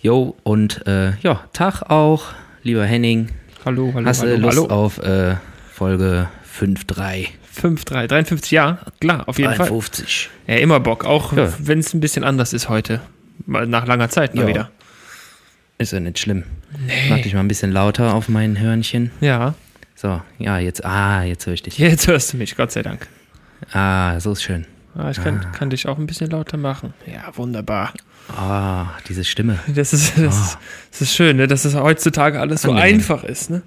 Jo, und äh, ja, Tag auch, lieber Henning. Hallo, hallo, Hast du hallo, Lust hallo. auf äh, Folge 5.3? 5, 3, 53, ja, klar, auf jeden Fall. 53. Ja, immer Bock, auch Ja. wenn es ein bisschen anders ist heute. Mal nach langer Zeit mal Ja. wieder. Ist ja nicht schlimm. Mach dich mal ein bisschen lauter auf mein Hörnchen. Ja, So, ja, jetzt, ah, jetzt höre ich dich. jetzt hörst du mich, Gott sei Dank. Ah, so ist schön. Ah, ich kann, kann dich auch ein bisschen lauter machen. Ja, wunderbar. Ah, diese Stimme. Das ist, das, ist, das ist schön, ne? dass es heutzutage alles so Angenehm. einfach ist. Ne?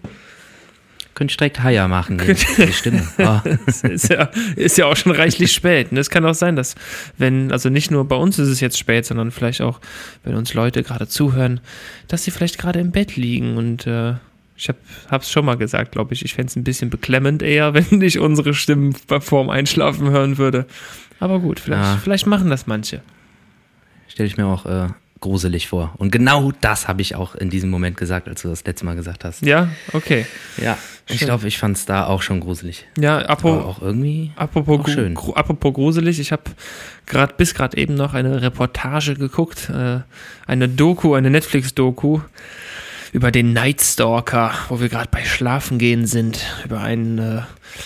Könnte ich direkt Haier machen, die, die Stimme. Ah, ist ja, ist ja auch schon reichlich spät. Ne? Es kann auch sein, dass, wenn, also nicht nur bei uns ist es jetzt spät, sondern vielleicht auch, wenn uns Leute gerade zuhören, dass sie vielleicht gerade im Bett liegen. Und äh, ich habe es schon mal gesagt, glaube ich, ich fände es ein bisschen beklemmend eher, wenn ich unsere Stimmen vorm Einschlafen hören würde. Aber gut, vielleicht, Ja. vielleicht machen das manche. Stelle ich mir auch äh, gruselig vor. Und genau das habe ich auch in diesem Moment gesagt, als du das letzte Mal gesagt hast. Ja, okay. Ja, ich Schön. glaube, ich fand es da auch schon gruselig. Ja, apropos, auch irgendwie. Apropos, Auch schön. gru- apropos gruselig, ich habe gerade bis gerade eben noch eine Reportage geguckt, äh, eine Doku, eine Netflix-Doku über den Night Stalker, wo wir gerade bei Schlafengehen sind, über einen äh,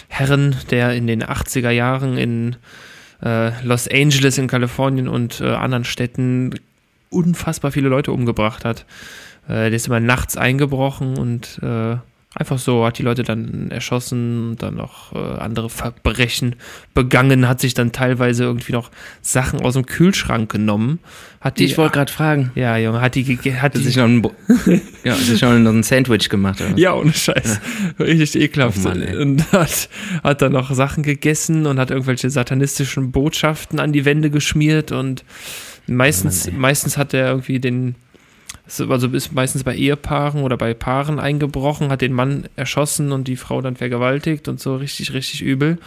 Herren, der in den 80er Jahren in Los Angeles in Kalifornien und äh, anderen Städten unfassbar viele Leute umgebracht hat. Äh, der ist immer nachts eingebrochen und äh, einfach so hat die Leute dann erschossen und dann noch äh, andere Verbrechen begangen, hat sich dann teilweise irgendwie noch Sachen aus dem Kühlschrank genommen. Hat die, Ich wollte gerade fragen. ja, Junge, hat die, hat Hat sich die, noch ein, Bo- ja, hat sich noch ein Sandwich gemacht. Oder? ja, ohne Scheiß. Richtig ekelhaft. Oh Mann, und hat, hat dann noch Sachen gegessen und hat irgendwelche satanistischen Botschaften an die Wände geschmiert und meistens, Oh Mann, meistens hat er irgendwie den, also ist meistens bei Ehepaaren oder bei Paaren eingebrochen, hat den Mann erschossen und die Frau dann vergewaltigt und so richtig, richtig übel.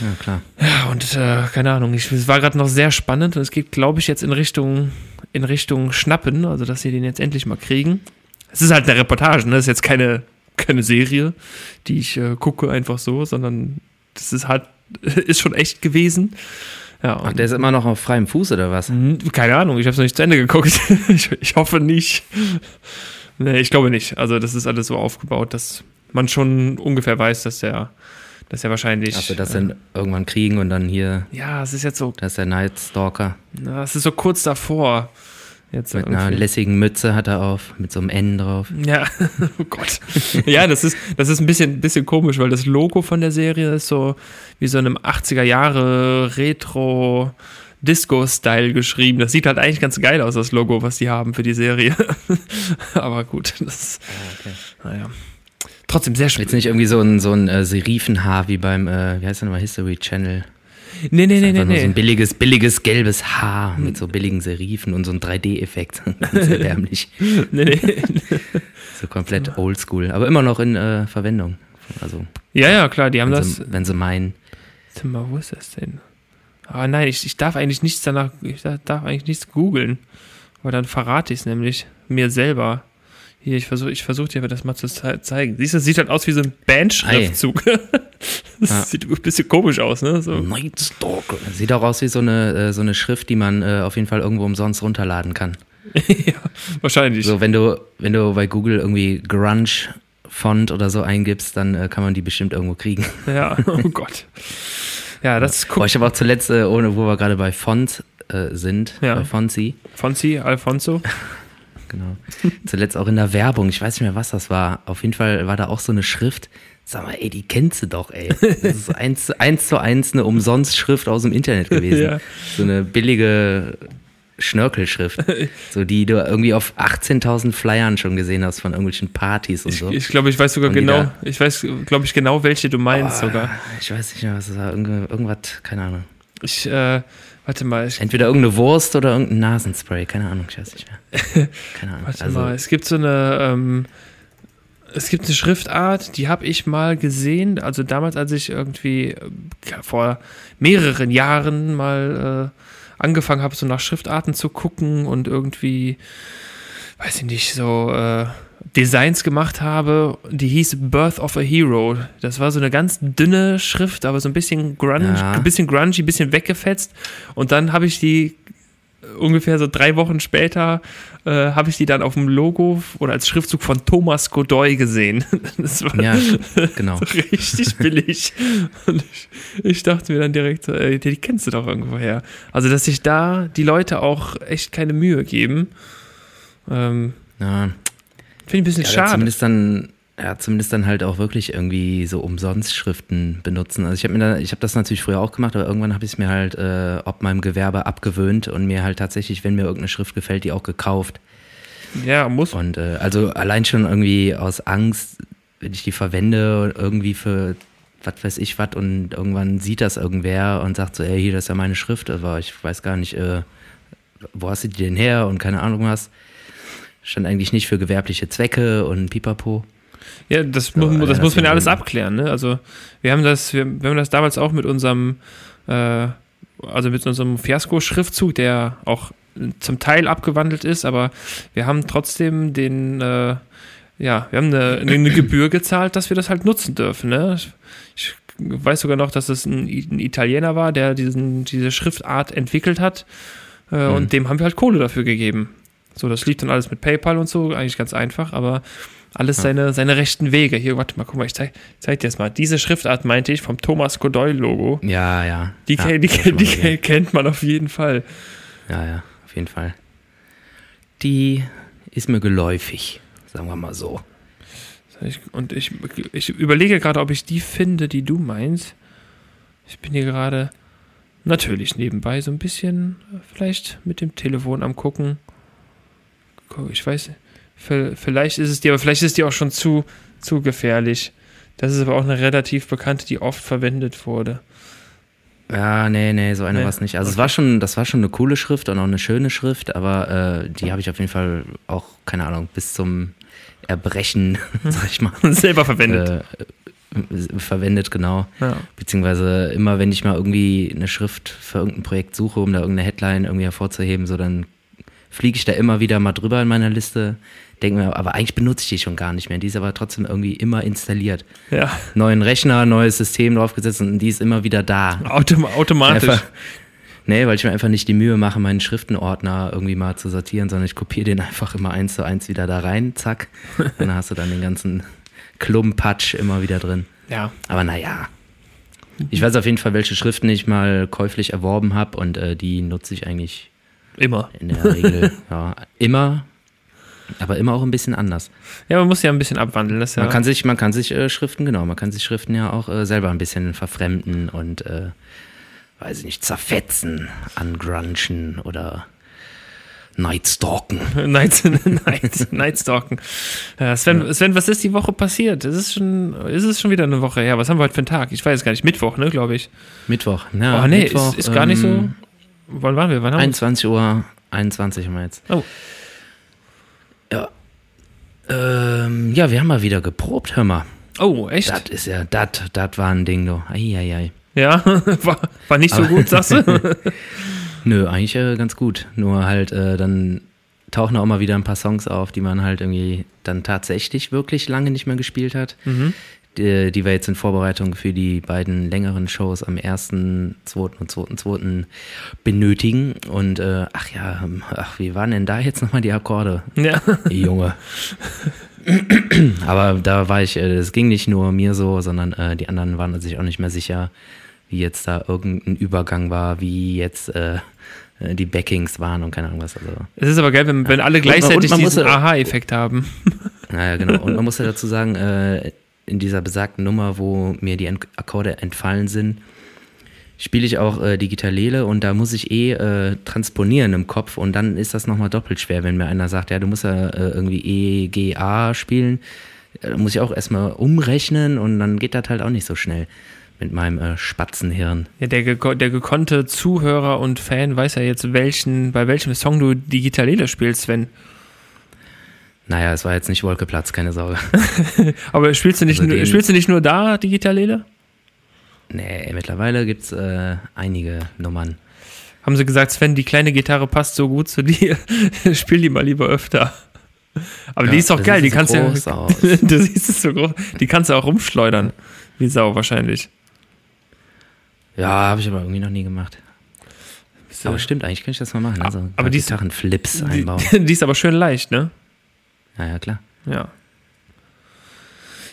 Ja, klar. Ja, und äh, keine Ahnung, ich, es war gerade noch sehr spannend und es geht, glaube ich, jetzt in Richtung, in Richtung Schnappen, also dass sie den jetzt endlich mal kriegen. Es ist halt eine Reportage, ne? Das ist jetzt keine, keine Serie, die ich äh, gucke einfach so, sondern das ist halt, ist schon echt gewesen. Ja, Ach, und, der ist immer noch auf freiem Fuß oder was? Hm, keine Ahnung, ich habe es noch nicht zu Ende geguckt. ich, ich hoffe nicht. Nee, ich glaube nicht. Also das ist alles so aufgebaut, dass man schon ungefähr weiß, dass der, dass er wahrscheinlich. Dass wir das äh, dann irgendwann kriegen und dann hier, ja, es ist jetzt so da ist der Night Stalker. Na, es ist so kurz davor. Jetzt Mit einer lässigen Mütze hat er auf, mit so einem N drauf. ja, oh Gott. ja, das ist, das ist ein bisschen, bisschen komisch, weil das Logo von der Serie ist so wie so einem 80er Jahre Retro Disco-Style geschrieben. Das sieht halt eigentlich ganz geil aus, das Logo, was die haben für die Serie. Aber gut, das naja. Trotzdem sehr Jetzt spannend. nicht irgendwie so ein, so ein äh, Serifenhaar wie beim, äh, wie heißt der nochmal, History Channel. Nee, nee, nee, nee, nur so ein nee. billiges, billiges gelbes Haar mit so billigen Serifen und so ein 3D-Effekt. Ganz erbärmlich. nee, nee. So komplett oldschool. Aber immer noch in äh, Verwendung. Also, Ja, ja, klar, die haben das. sie, wenn sie meinen. Mal, wo ist das denn? Aber nein, ich, ich darf eigentlich nichts danach, ich darf eigentlich nichts googeln. Weil dann verrate ich es nämlich mir selber. Hier, ich versuche ich versuch dir das mal zu ze- zeigen. Siehst du, das sieht halt aus wie so ein Bandschriftzug. das Ja. sieht ein bisschen komisch aus, ne? So. Night Stalker. Sieht auch aus wie so eine, äh, so eine Schrift, die man äh, auf jeden Fall irgendwo umsonst runterladen kann. ja, wahrscheinlich. So, wenn du, wenn du bei Google irgendwie Grunge Font oder so eingibst, dann äh, kann man die bestimmt irgendwo kriegen. Ja, oh Gott. Ja, das Boah, guckt ich habe auch zuletzt, ohne, wo wir gerade bei Font äh, sind, Ja. bei Fonzi, Fonzi, Alfonso. genau. zuletzt auch in der Werbung, ich weiß nicht mehr, was das war. Auf jeden Fall war da auch so eine Schrift. Sag mal, ey, die kennst du doch, ey. Das ist eins, eins zu eins eine Umsonst-Schrift aus dem Internet gewesen. Ja. So eine billige Schnörkelschrift. so die du irgendwie auf 18.000 Flyern schon gesehen hast von irgendwelchen Partys und Ich, so. ich glaube, ich weiß sogar genau, ich weiß, glaube ich, genau, welche du meinst Ah, sogar. Ich weiß nicht mehr, was das war. Irgend- Irgendwas, keine Ahnung. Ich, äh, warte mal, ich Entweder irgendeine Wurst oder irgendein Nasenspray, keine Ahnung, ich weiß nicht mehr. Keine Ahnung. Warte also, mal, es gibt so eine, ähm, es gibt eine Schriftart, die habe ich mal gesehen, also damals, als ich irgendwie äh, vor mehreren Jahren mal äh, angefangen habe, so nach Schriftarten zu gucken und irgendwie, weiß ich nicht, so äh, Designs gemacht habe, die hieß Birth of a Hero. Das war so eine ganz dünne Schrift, aber so ein bisschen grunge, Ja. ein bisschen grungy, ein bisschen weggefetzt. Und dann habe ich die ungefähr so drei Wochen später äh, habe ich die dann auf dem Logo oder als Schriftzug von Thomas Godoy gesehen. Das war Ja, genau. so richtig billig. Und ich, ich dachte mir dann direkt, so, ey, die kennst du doch irgendwoher. Also, dass sich da die Leute auch echt keine Mühe geben, ähm, Ja, finde ich ein bisschen ja, schade. Zumindest dann, ja, zumindest dann halt auch wirklich irgendwie so umsonst Schriften benutzen. Also ich habe mir da, ich habe das natürlich früher auch gemacht, aber irgendwann habe ich es mir halt äh, ob meinem Gewerbe abgewöhnt und mir halt tatsächlich, wenn mir irgendeine Schrift gefällt, die auch gekauft. Ja, muss. Und äh, also allein schon irgendwie aus Angst, wenn ich die verwende, irgendwie für was weiß ich was und irgendwann sieht das irgendwer und sagt so, ey, hier, das ist ja meine Schrift, aber ich weiß gar nicht, äh, wo hast du die denn her und keine Ahnung was. Stand eigentlich nicht für gewerbliche Zwecke und pipapo. Ja, das, So, mu- das muss man ja alles abklären. Ne? Also wir haben das, wir, wir haben das damals auch mit unserem, äh, also mit unserem Fiasko-Schriftzug, der auch zum Teil abgewandelt ist, aber wir haben trotzdem den, äh, ja, wir haben eine, eine Gebühr gezahlt, dass wir das halt nutzen dürfen. Ne? Ich weiß sogar noch, dass es ein, ein Italiener war, der diesen, diese Schriftart entwickelt hat äh, Mhm. und dem haben wir halt Kohle dafür gegeben. So, das lief dann alles mit PayPal und so, eigentlich ganz einfach, aber alles seine, seine rechten Wege. Hier, warte mal, guck mal, ich zeig, zeig dir das mal. Diese Schriftart meinte ich vom Thomas Godoy-Logo. Ja, ja. Die, ja, die, die, gesehen. kennt man auf jeden Fall. Ja, ja, auf jeden Fall. Die ist mir geläufig, sagen wir mal so. Und ich, ich überlege gerade, ob ich die finde, die du meinst. Ich bin hier gerade natürlich nebenbei so ein bisschen äh, vielleicht mit dem Telefon am gucken. Guck, Ich weiß, vi- vielleicht ist es dir, aber vielleicht ist es dir auch schon zu, zu gefährlich. Das ist aber auch eine relativ bekannte, die oft verwendet wurde. Ja, nee, nee, so eine Nee, war es nicht. Also es okay. war schon, das war schon eine coole Schrift und auch eine schöne Schrift, aber äh, die habe ich auf jeden Fall auch, keine Ahnung, bis zum Erbrechen, sag ich mal, Selber verwendet. äh, verwendet, genau. ja. Beziehungsweise immer, wenn ich mal irgendwie eine Schrift für irgendein Projekt suche, um da irgendeine Headline irgendwie hervorzuheben, so dann fliege ich da immer wieder mal drüber in meiner Liste, denke mir, aber eigentlich benutze ich die schon gar nicht mehr. Die ist aber trotzdem irgendwie immer installiert. ja, Neuen Rechner, neues System draufgesetzt und die ist immer wieder da. Autom automatisch. Einfach, nee, weil ich mir einfach nicht die Mühe mache, meinen Schriftenordner irgendwie mal zu sortieren, sondern ich kopiere den einfach immer eins zu eins wieder da rein, zack. Und dann hast du dann den ganzen Klumpatsch immer wieder drin. Ja, Aber naja. Ich weiß auf jeden Fall, welche Schriften ich mal käuflich erworben habe und äh, die nutze ich eigentlich immer. in der Regel ja, immer, aber immer auch ein bisschen anders. Ja, man muss ja ein bisschen abwandeln. Das ja, Man kann sich, man kann sich äh, Schriften, genau, man kann sich Schriften ja auch äh, selber ein bisschen verfremden und, äh, weiß ich nicht, zerfetzen, angrunchen oder Nightstalken. Night, Night, Nightstalken. Ja, Sven, Sven, was ist die Woche passiert? Es ist schon, ist es schon wieder eine Woche her. Was haben wir heute für einen Tag? Ich weiß gar nicht. Mittwoch, ne, glaube ich. Mittwoch, ja. oh, nee, Mittwoch, ist, ist gar nicht so. ähm, Wann waren wir? Wann haben wir? 21 Uhr, 21 haben wir jetzt. Oh. Ja. Ähm, ja, wir haben mal wieder geprobt, hör mal. Oh, echt? Das ist ja, das, das war ein Ding, du. Eieiei. Ja, war, war nicht so Aber- gut, sagst du? Nö, eigentlich äh, ganz gut. Nur halt, äh, dann tauchen auch mal wieder ein paar Songs auf, die man halt irgendwie dann tatsächlich wirklich lange nicht mehr gespielt hat. mhm. Die, die wir jetzt in Vorbereitung für die beiden längeren Shows am 1., 2. und 2.2. benötigen. Und äh, ach ja, ähm, ach, wie waren denn da jetzt nochmal die Akkorde? Ja. Junge. Aber da war ich, äh, es ging nicht nur mir so, sondern äh, die anderen waren sich auch nicht mehr sicher, wie jetzt da irgendein Übergang war, wie jetzt äh, äh, die Backings waren und keine Ahnung was. Also, Es ist aber geil, wenn, wenn alle gleichzeitig diesen Aha-Effekt haben. naja, genau. Und man muss ja dazu sagen, äh, in dieser besagten Nummer, wo mir die Akkorde entfallen sind, spiele ich auch äh, Digitalele und da muss ich eh äh, transponieren im Kopf und dann ist das nochmal doppelt schwer, wenn mir einer sagt, ja, du musst ja äh, irgendwie E, G, A spielen. Da muss ich auch erstmal umrechnen und dann geht das halt auch nicht so schnell mit meinem äh, Spatzenhirn. Ja, der, geko der gekonnte Zuhörer und Fan weiß ja jetzt, welchen, bei welchem Song du Digitalele spielst, Sven. Naja, es war jetzt nicht Wolkeplatz, keine Sorge. Aber spielst du nicht, Also nur, spielst du nicht nur da Digitalele? Nee, mittlerweile gibt's äh, einige Nummern. Haben sie gesagt, Sven, die kleine Gitarre passt so gut zu dir, spiel die mal lieber öfter. Aber die Ja, ist doch das geil, die kannst groß ja. du siehst es so groß. Die kannst du auch rumschleudern. Wie Sau wahrscheinlich. Ja, habe ich aber irgendwie noch nie gemacht. ist, Aber stimmt, eigentlich könnte ich das mal machen. Also aber die ist- Gitarrenflips die, einbauen. die ist aber schön leicht, ne? Ja, ja, klar. Ja.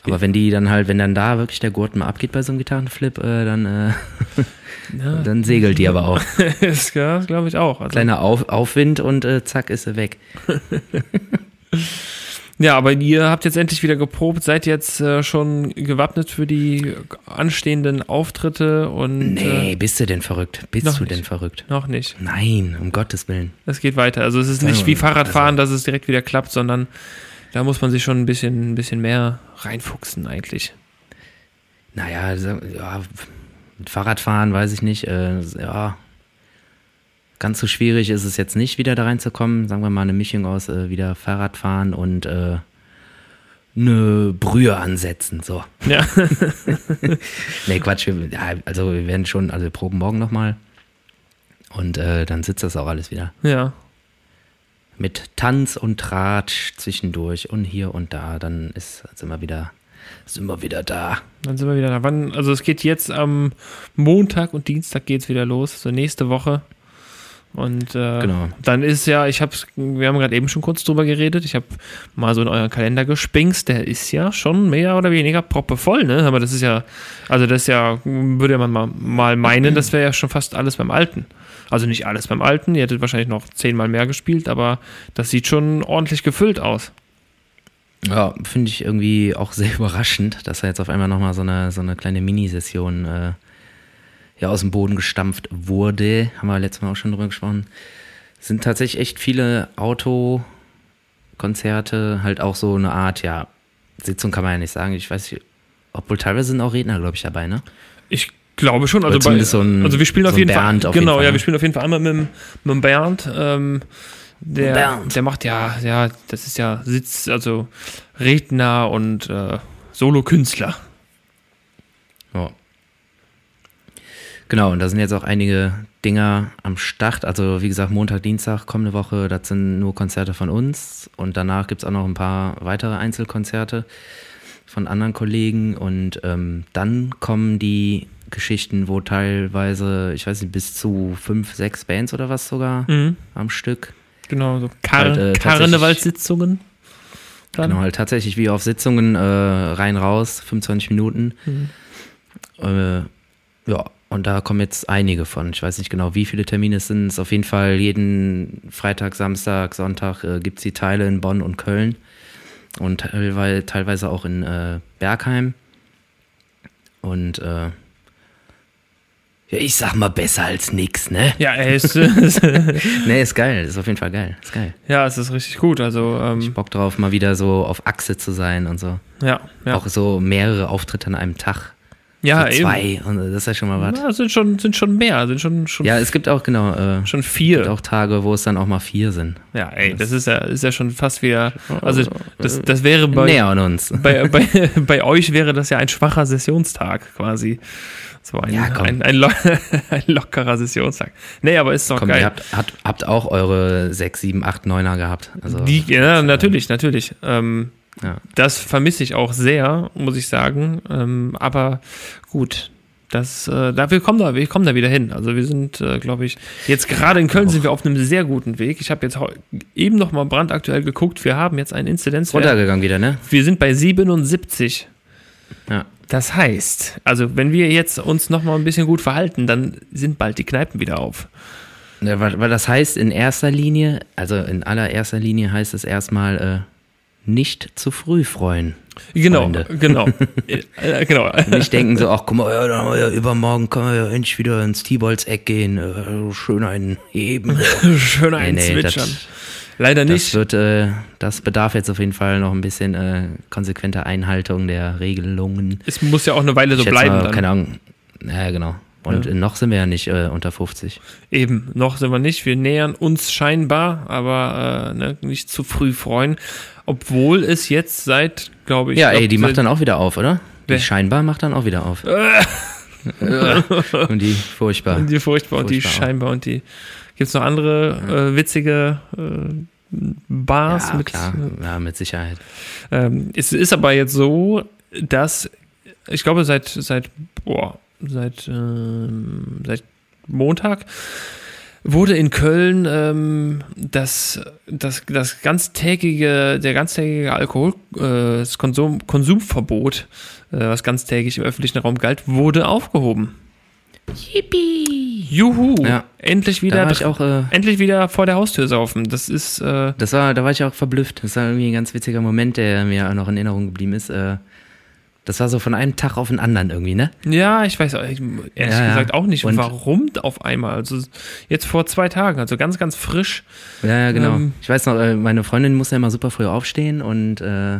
Aber wenn die dann halt, wenn dann da wirklich der Gurt mal abgeht bei so einem Gitarrenflip, äh, dann, äh, ja. dann segelt die aber auch. das glaube ich auch. Also, Kleiner Auf, Aufwind und äh, zack ist sie weg. Ja, aber ihr habt jetzt endlich wieder geprobt, seid jetzt äh, schon gewappnet für die anstehenden Auftritte und Nee, äh, bist du denn verrückt? Bist du nicht. denn verrückt? noch nicht. Nein, um Gottes Willen. Es geht weiter. Also es ist nicht Also, wie Fahrradfahren, dass es direkt wieder klappt, sondern da muss man sich schon ein bisschen, ein bisschen mehr reinfuchsen eigentlich. Naja, so- ja, mit Fahrradfahren weiß ich nicht. Äh, ja, ganz so schwierig ist es jetzt nicht, wieder da reinzukommen. Sagen wir mal eine Mischung aus äh, wieder Fahrradfahren und äh, eine Brühe ansetzen. So. Ja, Nee, Quatsch. Wir, also wir werden schon, also wir proben morgen nochmal. Und äh, dann sitzt das auch alles wieder. ja. Mit Tanz und Tratsch zwischendurch und hier und da. Dann ist, sind wir wieder, sind wir wieder da. Dann sind wir wieder da. Wann, also es geht jetzt am Montag und Dienstag geht es wieder los, so nächste Woche. Und äh, Genau. dann ist ja, ich hab's, wir haben gerade eben schon kurz drüber geredet, ich habe mal so in euren Kalender gespingst, der ist ja schon mehr oder weniger proppevoll, ne? Aber das ist ja, also das ist ja, würde man mal, mal meinen, das wäre ja schon fast alles beim Alten. Also nicht alles beim Alten, ihr hättet wahrscheinlich noch zehnmal mehr gespielt, aber das sieht schon ordentlich gefüllt aus. Ja, finde ich irgendwie auch sehr überraschend, dass da jetzt auf einmal nochmal so eine, so eine kleine Minisession äh, ja, aus dem Boden gestampft wurde. Haben wir letztes Mal auch schon drüber gesprochen. Es sind tatsächlich echt viele Autokonzerte, halt auch so eine Art, ja, Sitzung kann man ja nicht sagen. Ich weiß nicht, obwohl teilweise sind auch Redner, glaube ich, dabei, ne? Ich glaube schon. Also, zumindest so ein- also wir spielen so auf jeden Bernd Fall. auf jeden genau, Fall, ja, ne? wir spielen auf jeden Fall einmal mit, dem- mit dem Bernd. Ähm, der, Bernd. der macht ja, ja, das ist ja Sitz, also Redner und äh, Solokünstler. Ja. Genau, und da sind jetzt auch einige Dinger am Start. Also wie gesagt, Montag, Dienstag, kommende Woche, das sind nur Konzerte von uns. Und danach gibt es auch noch ein paar weitere Einzelkonzerte von anderen Kollegen. Und ähm, dann kommen die Geschichten, wo teilweise, ich weiß nicht, bis zu fünf, sechs Bands oder was sogar Mhm. am Stück. Genau, so Kar Halt, äh, Karnevalssitzungen. Dann. Genau, halt tatsächlich wie auf Sitzungen äh, rein, raus, 25 Minuten. Mhm. Äh, ja, und da kommen jetzt einige von. Ich weiß nicht genau, wie viele Termine es sind. Es auf jeden Fall jeden Freitag, Samstag, Sonntag äh, gibt es die Teile in Bonn und Köln. Und teilweise, auch in äh, Bergheim. Und äh, ja, ich sag mal besser als nix, ne? Ja, ey, ist, Ne, ist geil. Ist auf jeden Fall geil. Ist geil. ja, es ist richtig gut. Also, Ich ähm, Bock drauf, mal wieder so auf Achse zu sein und so. ja, ja. Auch so mehrere Auftritte an einem Tag. Ja, so eben. zwei. Und das ist ja schon mal was. Ja, sind schon, sind schon mehr, sind schon, schon, Ja, es gibt auch, genau, äh, schon gibt vier. auch Tage, wo es dann auch mal vier sind. Ja, ey, das ist ja, ist ja schon fast wieder, also das, das wäre bei, Näher an uns. bei, bei, bei euch wäre das ja ein schwacher Sessionstag quasi. So ein, Ja, komm. ein, ein, lo ein lockerer Sessionstag. Nee, aber ist doch Komm, geil. ihr habt, habt, habt auch eure sechs, sieben, acht, neuner gehabt. Also, Die, ja, natürlich, natürlich. Ähm, ja. das vermisse ich auch sehr, muss ich sagen. Ähm, aber gut, das, äh, da, wir, kommen da, wir kommen da wieder hin. Also wir sind, äh, glaube ich, jetzt gerade in Köln sind wir auf einem sehr guten Weg. Ich habe jetzt eben noch mal brandaktuell geguckt. Wir haben jetzt einen Inzidenzwert. runtergegangen wieder, ne? Wir sind bei 77. Ja. Das heißt, also wenn wir jetzt uns noch mal ein bisschen gut verhalten, dann sind bald die Kneipen wieder auf. Ja, Weil, weil das heißt in erster Linie, also in allererster Linie heißt es erstmal äh, nicht zu früh freuen. Genau, Freunde. genau, äh, genau. Nicht denken so, ach guck mal, ja, dann ja übermorgen können wir ja endlich wieder ins T-Balls Eck gehen, äh, schön einen heben. Schön ein Nee, nee, das- Zwitschern. Leider Das nicht. wird, äh, das bedarf jetzt auf jeden Fall noch ein bisschen äh, konsequenter Einhaltung der Regelungen. Es muss ja auch eine Weile so Ich bleiben. mal, dann. keine Ahnung. Ja, genau. Und Ja. noch sind wir ja nicht äh, unter 50. Eben, noch sind wir nicht. Wir nähern uns scheinbar, aber äh, ne, nicht zu früh freuen. Obwohl es jetzt seit, glaube ich. Ja, glaub, ey, die macht dann auch wieder auf, oder? Die scheinbar macht dann auch wieder auf. und die furchtbar. Die furchtbar und die auch. scheinbar und die. Gibt es noch andere äh, witzige äh, Bars Ja, mit. klar. Ja, mit Sicherheit. Ähm, es ist aber jetzt so, dass ich glaube seit seit boah, seit ähm, seit Montag wurde in Köln ähm, das, das, das ganztägige, der ganztägige Alkohol, äh, das Konsum, Konsumverbot, äh, was ganztägig im öffentlichen Raum galt, wurde aufgehoben. Yippie! Juhu! Ja. Endlich wieder, Da war ich auch, äh, endlich wieder vor der Haustür saufen. Das ist, äh, das war, da war ich auch verblüfft. Das war irgendwie ein ganz witziger Moment, der mir auch noch in Erinnerung geblieben ist. Äh, das war so von einem Tag auf den anderen irgendwie, ne? ja, ich weiß ehrlich Ja, gesagt auch nicht, Und- warum auf einmal. Also jetzt vor zwei Tagen, also ganz, ganz frisch. Ja, ja, genau. Ähm, ich weiß noch, äh, meine Freundin muss ja immer super früh aufstehen und äh,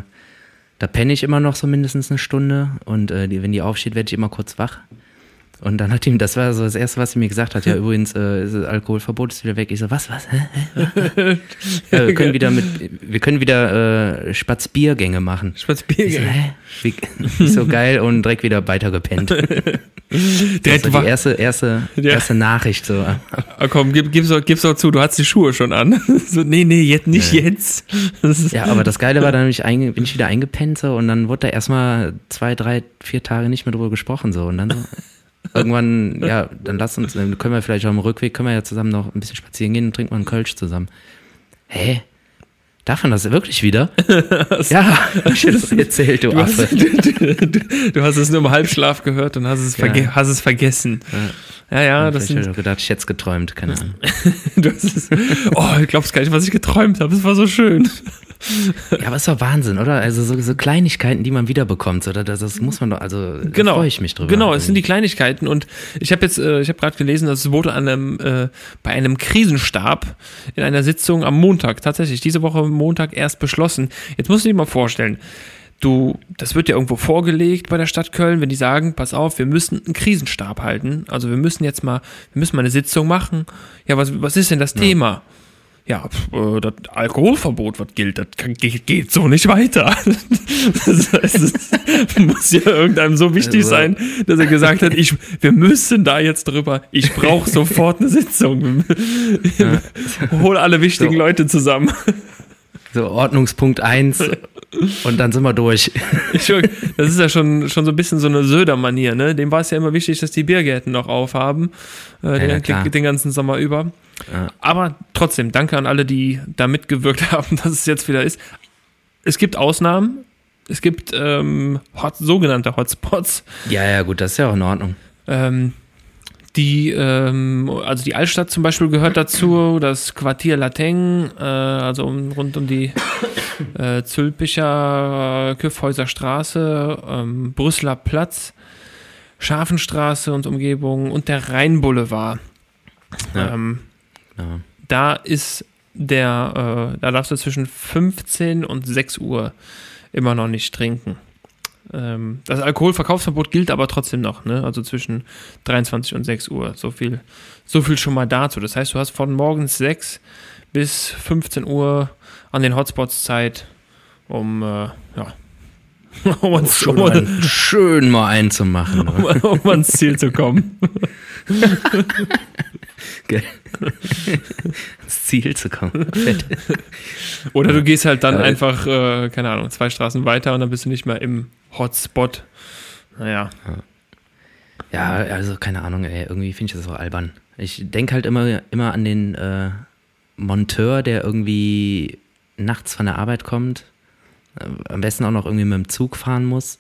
da penne ich immer noch so mindestens eine Stunde und äh, wenn die aufsteht, werde ich immer kurz wach. Und dann hat ihm, das war so das Erste, was sie mir gesagt hat, ja übrigens, äh, ist das Alkoholverbot ist wieder weg. Ich so, was, was? Hä? Hä? ja, wir können wieder mit, wir können wieder äh, Spatzbiergänge machen. Ich so, Spaziergänge. Wie, nicht so geil und direkt wieder weitergepennt. Das Direkt war wach. die erste, erste, Ja. erste Nachricht. So. Ah, komm, gib, gib's, doch, gib's doch zu, du hast die Schuhe schon an. so, nee, nee, jetzt nicht Nee. jetzt. Das Ja, aber das Geile war, dann bin ich, einge, bin ich wieder eingepennt so und dann wurde da erstmal zwei, drei, vier Tage nicht mehr drüber gesprochen so und dann so irgendwann, ja, dann lass uns, dann können wir vielleicht auch am Rückweg, können wir ja zusammen noch ein bisschen spazieren gehen und trinken mal einen Kölsch zusammen. Hä? Darf man das wirklich wieder? ja, hab ich dir das erzählt, du du, hast, Affe. du, du, du hast es nur im Halbschlaf gehört und hast es, verge Ja. hast es vergessen. Ja, ja, das Vielleicht hab ich auch gedacht, ich hätte es geträumt, keine Ahnung. du hast es, oh, ich glaub's gar nicht, was ich geträumt habe. Es war so schön. Ja, aber es war Wahnsinn, oder? Also so, so Kleinigkeiten, die man wiederbekommt, oder? Das, das muss man doch, also Genau. freue ich mich drüber. Genau, es sind die Kleinigkeiten und ich habe jetzt, äh, ich habe gerade gelesen, dass es wurde an einem, äh, bei einem Krisenstab in einer Sitzung am Montag, tatsächlich diese Woche Montag erst beschlossen. Jetzt musst du dir mal vorstellen, du, das wird ja irgendwo vorgelegt bei der Stadt Köln, wenn die sagen, pass auf, wir müssen einen Krisenstab halten. Also wir müssen jetzt mal, wir müssen mal eine Sitzung machen. Ja, was, was ist denn das Thema? Ja, äh, das Alkoholverbot, was gilt, das kann, geht, geht so nicht weiter. Das heißt, es muss ja irgendeinem so wichtig Also- sein, dass er gesagt hat, ich, wir müssen da jetzt drüber, ich brauche sofort eine Sitzung. Hol alle wichtigen So. Leute zusammen. So Ordnungspunkt 1 und dann sind wir durch. Das ist ja schon, schon so ein bisschen so eine Söder-Manier, ne? Dem war es ja immer wichtig, dass die Biergärten noch aufhaben, äh, ja, den, den ganzen Sommer über. Ja. Aber trotzdem, danke an alle, die da mitgewirkt haben, dass es jetzt wieder ist. Es gibt Ausnahmen. Es gibt ähm, Hot, sogenannte Hotspots. Ja, ja, gut, das ist ja auch in Ordnung. Ähm, die, ähm, also die Altstadt zum Beispiel gehört dazu, das Quartier Lateng, äh, also um, rund um die äh, Zülpicher, Küffhäuser Straße, ähm, Brüsseler Platz, Scharfenstraße und Umgebung und der Rheinboulevard. Ja. Ähm, Ja. da ist der, äh, da darfst du zwischen 15 und 6 Uhr immer noch nicht trinken. Ähm, das Alkoholverkaufsverbot gilt aber trotzdem noch, ne? Also zwischen 23 und 6 Uhr. So viel, so viel schon mal dazu. Das heißt, du hast von morgens 6 bis 15 Uhr an den Hotspots Zeit, um, äh, ja, um, ans, Schon um, mal schön mal einzumachen. ne? um, um ans Ziel zu kommen. Ins Ziel zu kommen. Oder du gehst halt dann Ja. einfach, äh, keine Ahnung, zwei Straßen weiter und dann bist du nicht mehr im Hotspot. Naja. Ja, also keine Ahnung, ey, irgendwie finde ich das auch albern. Ich denke halt immer, immer an den äh, Monteur, der irgendwie nachts von der Arbeit kommt, äh, am besten auch noch irgendwie mit dem Zug fahren muss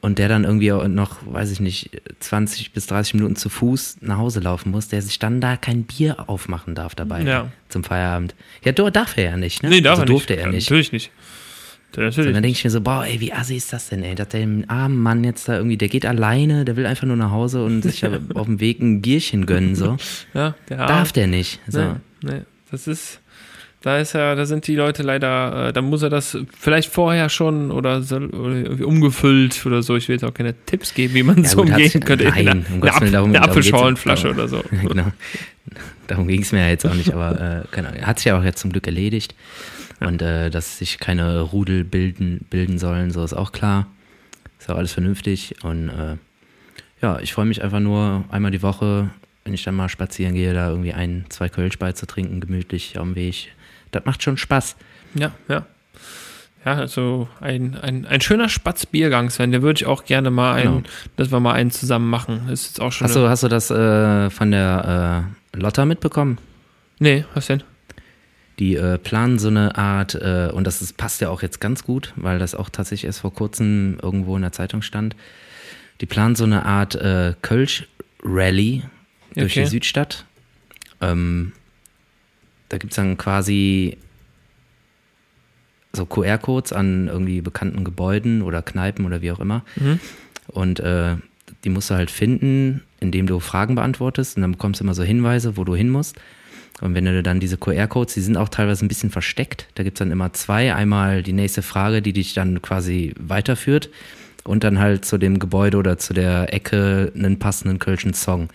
und der dann irgendwie noch, weiß ich nicht, 20 bis 30 Minuten zu Fuß nach Hause laufen muss, der sich dann da kein Bier aufmachen darf dabei Ja. zum Feierabend. Ja, darf er ja nicht, ne? Nee, darf also er nicht. durfte er Ja, nicht. Natürlich nicht. Ja, Und Natürlich. dann denke ich mir so, boah, ey, wie assi ist das denn, ey? Dass der armen Mann jetzt da irgendwie, der geht alleine, der will einfach nur nach Hause und sich auf dem Weg ein Bierchen gönnen, so. ja, der Darf der nicht. So. Nee, nee, das ist, da ist ja, da sind die Leute leider, äh, da muss er das vielleicht vorher schon oder, so, oder irgendwie umgefüllt oder so. Ich will jetzt auch keine Tipps geben, wie man Ja, so umgehen könnte. nein, eine, um eine, Gottes Willen, darum- eine nicht. oder so. genau. Darum ging es mir ja jetzt auch nicht, aber äh, keine Ahnung. hat sich ja auch jetzt zum Glück erledigt. Und äh, dass sich keine Rudel bilden, bilden sollen, so ist auch klar. Ist auch alles vernünftig. Und äh, ja, ich freue mich einfach nur einmal die Woche, wenn ich dann mal spazieren gehe, da irgendwie ein, zwei Kölsch beizutrinken, gemütlich auf dem Weg. Das macht schon Spaß. Ja, ja. Ja, also ein, ein, ein schöner Spatzbiergang, Sven, der würde ich auch gerne mal einen, Genau. dass wir mal einen zusammen machen. Das ist jetzt auch schon. Hast du, hast du das äh, von der äh, Lotta mitbekommen? nee, was denn? Die äh, planen so eine Art, äh, und das ist, passt ja auch jetzt ganz gut, weil das auch tatsächlich erst vor kurzem irgendwo in der Zeitung stand. Die planen so eine Art äh, Kölsch-Rally durch Okay. die Südstadt. Ähm, da gibt es dann quasi so QR-Codes an irgendwie bekannten Gebäuden oder Kneipen oder wie auch immer. Mhm. Und äh, die musst du halt finden, indem du Fragen beantwortest und dann bekommst du immer so Hinweise, wo du hin musst. Und wenn du dann diese QR-Codes, die sind auch teilweise ein bisschen versteckt. Da gibt es dann immer zwei. Einmal die nächste Frage, die dich dann quasi weiterführt. Und dann halt zu dem Gebäude oder zu der Ecke einen passenden kölschen Song,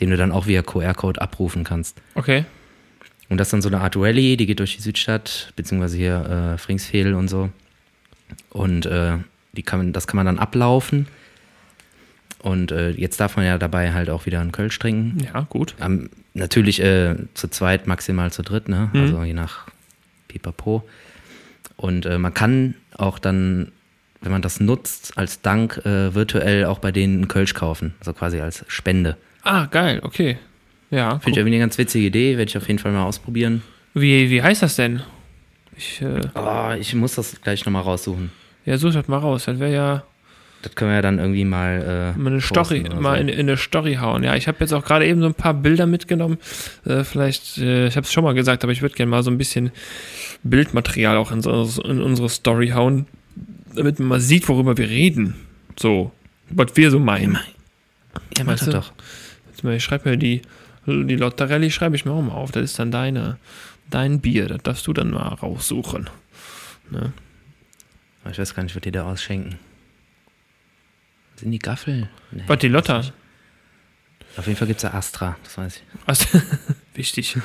den du dann auch via QR-Code abrufen kannst. Okay. Und das ist dann so eine Art Rallye, die geht durch die Südstadt, beziehungsweise hier äh, Fringsfehl und so. Und äh, die kann das kann man dann ablaufen. Und äh, jetzt darf man ja dabei halt auch wieder einen Kölsch trinken. Ja, gut. Ähm, natürlich äh, zu zweit, maximal zu dritt, ne? Mhm. Also je nach Pipapo. Und äh, man kann auch dann, wenn man das nutzt, als Dank äh, virtuell auch bei denen einen Kölsch kaufen. Also quasi als Spende. Ah, geil, okay. Ja. Finde ich irgendwie eine ganz witzige Idee, werde ich auf jeden Fall mal ausprobieren. Wie, wie heißt das denn? Ich, äh, Oh, ich muss das gleich nochmal raussuchen. ja, such das mal raus. Das wäre ja Das können wir ja dann irgendwie mal. Äh, mal eine Story, mal so. in, in eine Story hauen. Ja, ich habe jetzt auch gerade eben so ein paar Bilder mitgenommen. Äh, vielleicht, äh, ich habe es schon mal gesagt, aber ich würde gerne mal so ein bisschen Bildmaterial auch in, so, in unsere Story hauen, damit man mal sieht, worüber wir reden. So, was wir so meinen. Ja, mach Weißt das du? doch. Jetzt mal, Ich schreibe mir die, die Lottarelli, schreibe ich mir auch mal auf. Das ist dann deine, dein Bier. Das darfst du dann mal raussuchen. Ne? Ich weiß gar nicht, was die da ausschenken. Sind die Gaffel? Nee. Was, die Lotta? Auf jeden Fall gibt es da Astra, das weiß ich. Also, wichtig.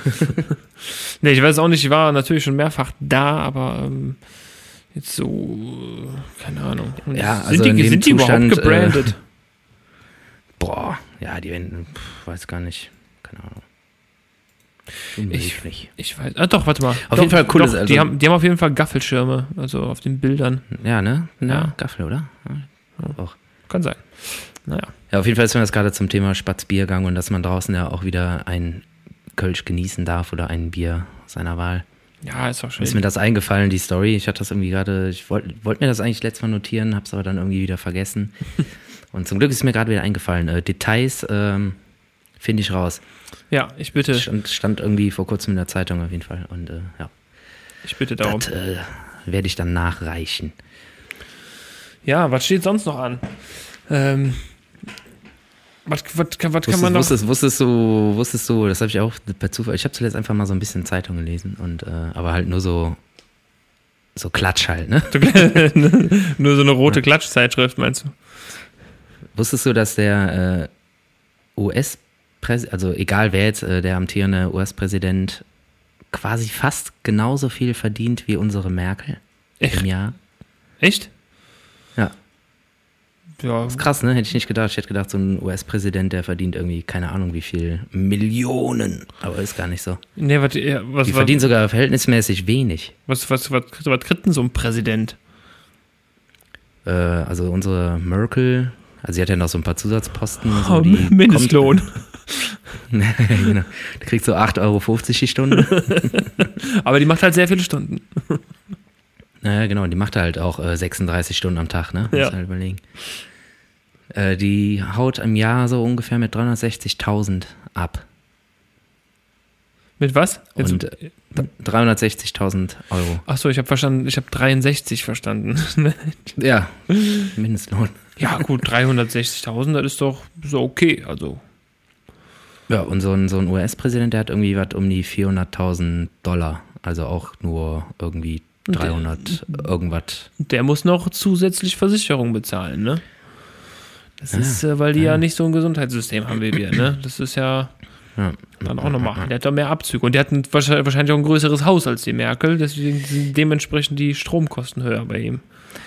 nee, ich weiß auch nicht, ich war natürlich schon mehrfach da, aber ähm, jetzt so, äh, keine Ahnung. Ja, sind also die, sind die überhaupt Zustand, äh, gebrandet? Boah, ja, die werden, pff, weiß gar nicht. Keine Ahnung. Unmöglich. ich weiß, ah doch, warte mal. Auf doch, jeden Fall cooles- doch, also- die, haben, die haben auf jeden Fall Gaffelschirme, also auf den Bildern. Ja, ne? Ja, Ja. Gaffel, oder? Ja, auch. Kann sein. Naja. Ja, auf jeden Fall ist mir das gerade zum Thema Spatzbiergang und dass man draußen ja auch wieder ein Kölsch genießen darf oder ein Bier seiner Wahl. Ja, ist auch schön. Ist mir das eingefallen, die Story. Ich hatte das irgendwie gerade, ich wollte wollt mir das eigentlich letztes Mal notieren, hab's aber dann irgendwie wieder vergessen. Und zum Glück ist mir gerade wieder eingefallen. Äh, Details ähm, finde ich raus. Ja, ich bitte, Stand, stand irgendwie vor kurzem in der Zeitung auf jeden Fall. Und äh, ja, ich bitte darum. das äh, werde ich dann nachreichen. Ja, was steht sonst noch an? Ähm, was, was, was kann Wusstest, man noch? wusstest, wusstest du, wusstest du, das habe ich auch per Zufall, ich habe zuletzt einfach mal so ein bisschen Zeitung gelesen und äh, aber halt nur so so Klatsch halt, ne? Nur so eine rote Klatschzeitschrift, meinst du? Wusstest du, dass der äh, US also egal wer jetzt äh, der amtierende US-Präsident quasi fast genauso viel verdient wie unsere Merkel Echt? im Jahr? Echt? Ja. Ja, Das ist krass, ne? Hätte ich nicht gedacht. Ich hätte gedacht, so ein US-Präsident, der verdient irgendwie keine Ahnung wie viel Millionen. Aber ist gar nicht so. nee, was, ja, was, Die was, verdienen sogar verhältnismäßig wenig. was, was, was, was kriegt denn so ein Präsident? Äh, also unsere Merkel, also sie hat ja noch so ein paar Zusatzposten. So, Oh, die Mindestlohn. Genau. Die kriegt so 8,50 Euro die Stunde. Aber die macht halt sehr viele Stunden. naja, genau. Die macht halt auch äh, 36 Stunden am Tag, ne? Muss Ja. halt überlegen. Äh, die haut im Jahr so ungefähr mit 360.000 ab. Mit was? Jetzt, Und, äh, 360.000 Euro. Achso, ich habe verstanden, ich habe 63 verstanden. Ja, Mindestlohn. Ja, gut, 360.000, das ist doch so okay. Also, Ja, und so ein, so ein US-Präsident, der hat irgendwie was um die 400.000 Dollar. Also auch nur irgendwie Und der- 300 irgendwas. der muss noch zusätzlich Versicherung bezahlen, ne? Das Ja, ist, äh, weil die ja. ja. nicht so ein Gesundheitssystem haben wie wir, ne? Das ist ja Ja. dann auch nochmal. Der hat doch mehr Abzüge. Und der hat ein, wahrscheinlich auch ein größeres Haus als die Merkel, deswegen sind dementsprechend die Stromkosten höher bei ihm.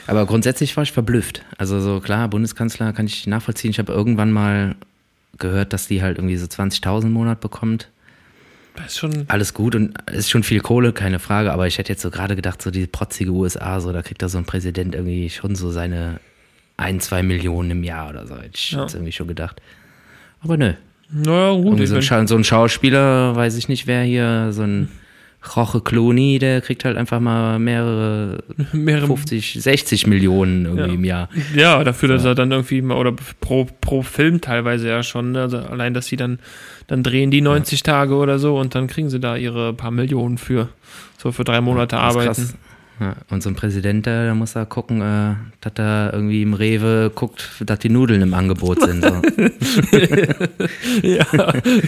Aber grundsätzlich war ich verblüfft. Also so klar, Bundeskanzler kann ich nachvollziehen. Ich habe irgendwann mal gehört, dass die halt irgendwie so 20.000 im Monat bekommt. Das ist schon. Alles gut und es ist schon viel Kohle, keine Frage, aber ich hätte jetzt so gerade gedacht, so die protzige USA, so, da kriegt da so ein Präsident irgendwie schon so seine ein, zwei Millionen im Jahr oder so. Hätte ich Ja. jetzt irgendwie schon gedacht. Aber nö. Naja, gut. So, ein Scha so ein Schauspieler, weiß ich nicht wer hier, so ein Roche Clooney, der kriegt halt einfach mal mehrere mehrere, 50, 60 Millionen irgendwie Ja. im Jahr. ja, dafür, dass er dann irgendwie mal, oder pro, pro Film teilweise ja schon, ne? also allein, dass sie dann, dann drehen die 90 Tage oder so und dann kriegen sie da ihre paar Millionen für, so für drei Monate arbeiten. krass. Ja, und so ein Präsident, der, der muss da gucken, äh, dass er irgendwie im Rewe guckt, dass die Nudeln im Angebot sind. So. Ja,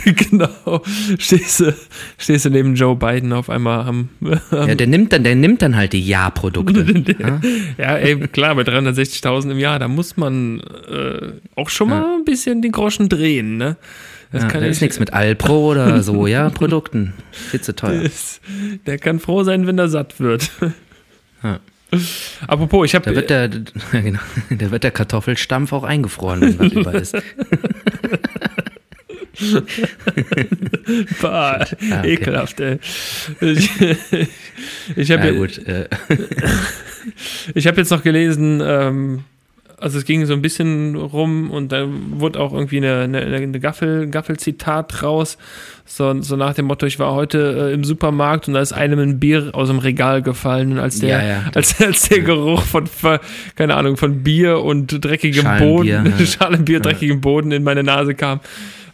genau. Stehst du, stehst du neben Joe Biden auf einmal am. ja, der nimmt dann, der nimmt dann halt die Ja-Produkte. ja? Ja, ey, klar, bei 360.000 im Jahr, da muss man äh, auch schon mal ein bisschen den Groschen drehen, ne? Das Ja, kann da ist nichts mit Alpro oder Soja-Produkten. Viel zu teuer. ist- Der kann froh sein, wenn er satt wird. Ja. Apropos, ich Da habe wird der, ja, genau, da wird der Kartoffelstampf auch eingefroren, wenn was über ist. Bah, Ah, okay. ekelhaft, ey. Ich, ich habe Ja. Äh, ich hab jetzt noch gelesen, ähm, also es ging so ein bisschen rum und da wurde auch irgendwie eine, eine, eine Gaffel, Gaffel-Zitat raus, so, so nach dem Motto, ich war heute äh, im Supermarkt und da ist einem ein Bier aus dem Regal gefallen und als der, Ja, ja. Als, als der Geruch von, keine Ahnung, von Bier und dreckigem Schalenbier, Boden, ja. Schalenbier, dreckigem Boden in meine Nase kam,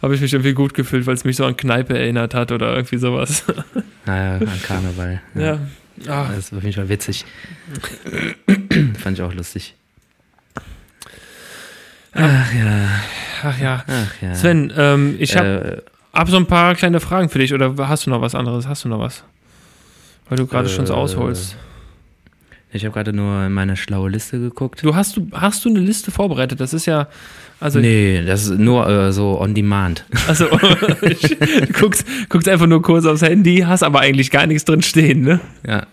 habe ich mich irgendwie gut gefühlt, weil es mich so an Kneipe erinnert hat oder irgendwie sowas. naja, an Karneval. Ja. Ah, Das ist auf jeden Fall witzig. Fand ich auch lustig. Ach ja, ach ja. ach ja. Sven, ähm, ich habe äh, hab so ein paar kleine Fragen für dich. Oder hast du noch was anderes? Hast du noch was? Weil du gerade schon so Äh, ausholst. ich habe gerade nur in meine schlaue Liste geguckt. Du hast, du hast du eine Liste vorbereitet? Das ist ja. Also, nee, das ist nur äh, so on demand. also du guckst, guckst einfach nur kurz aufs Handy, hast aber eigentlich gar nichts drin stehen, ne? Ja.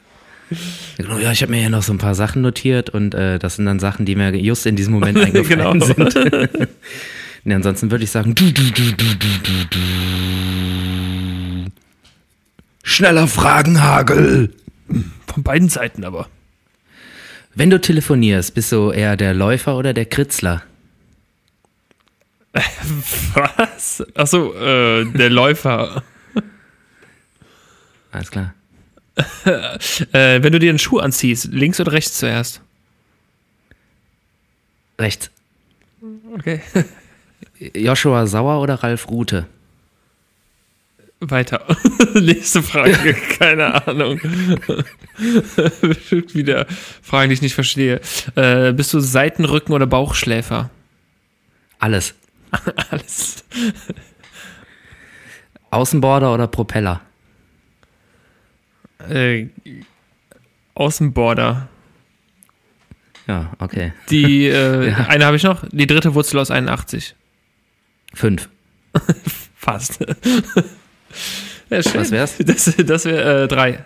Genau, Ja, ich habe mir ja noch so ein paar Sachen notiert und äh, das sind dann Sachen, die mir just in diesem Moment eingefallen Genau. sind. nee, ansonsten würde ich sagen, du, du, du, du, du, du, du. schneller Fragenhagel. Von beiden Seiten aber. Wenn du telefonierst, bist du eher der Läufer oder der Kritzler? Was? Achso, äh, der Läufer. Alles klar. Äh, wenn du dir einen Schuh anziehst, links oder rechts zuerst? Rechts. Okay. Joshua Sauer oder Ralf Rute? Weiter. Nächste Frage. Keine Ahnung. Wieder Fragen, die ich nicht verstehe. Äh, bist du Seitenrücken oder Bauchschläfer? Alles. Alles. Außenborder oder Propeller? Äh, Außenborder. Ja, okay. Die, äh, Ja. eine habe ich noch. Die dritte Wurzel aus 81. Fünf. Fast. ja, schön. Was wär's? Das, das wäre äh, drei.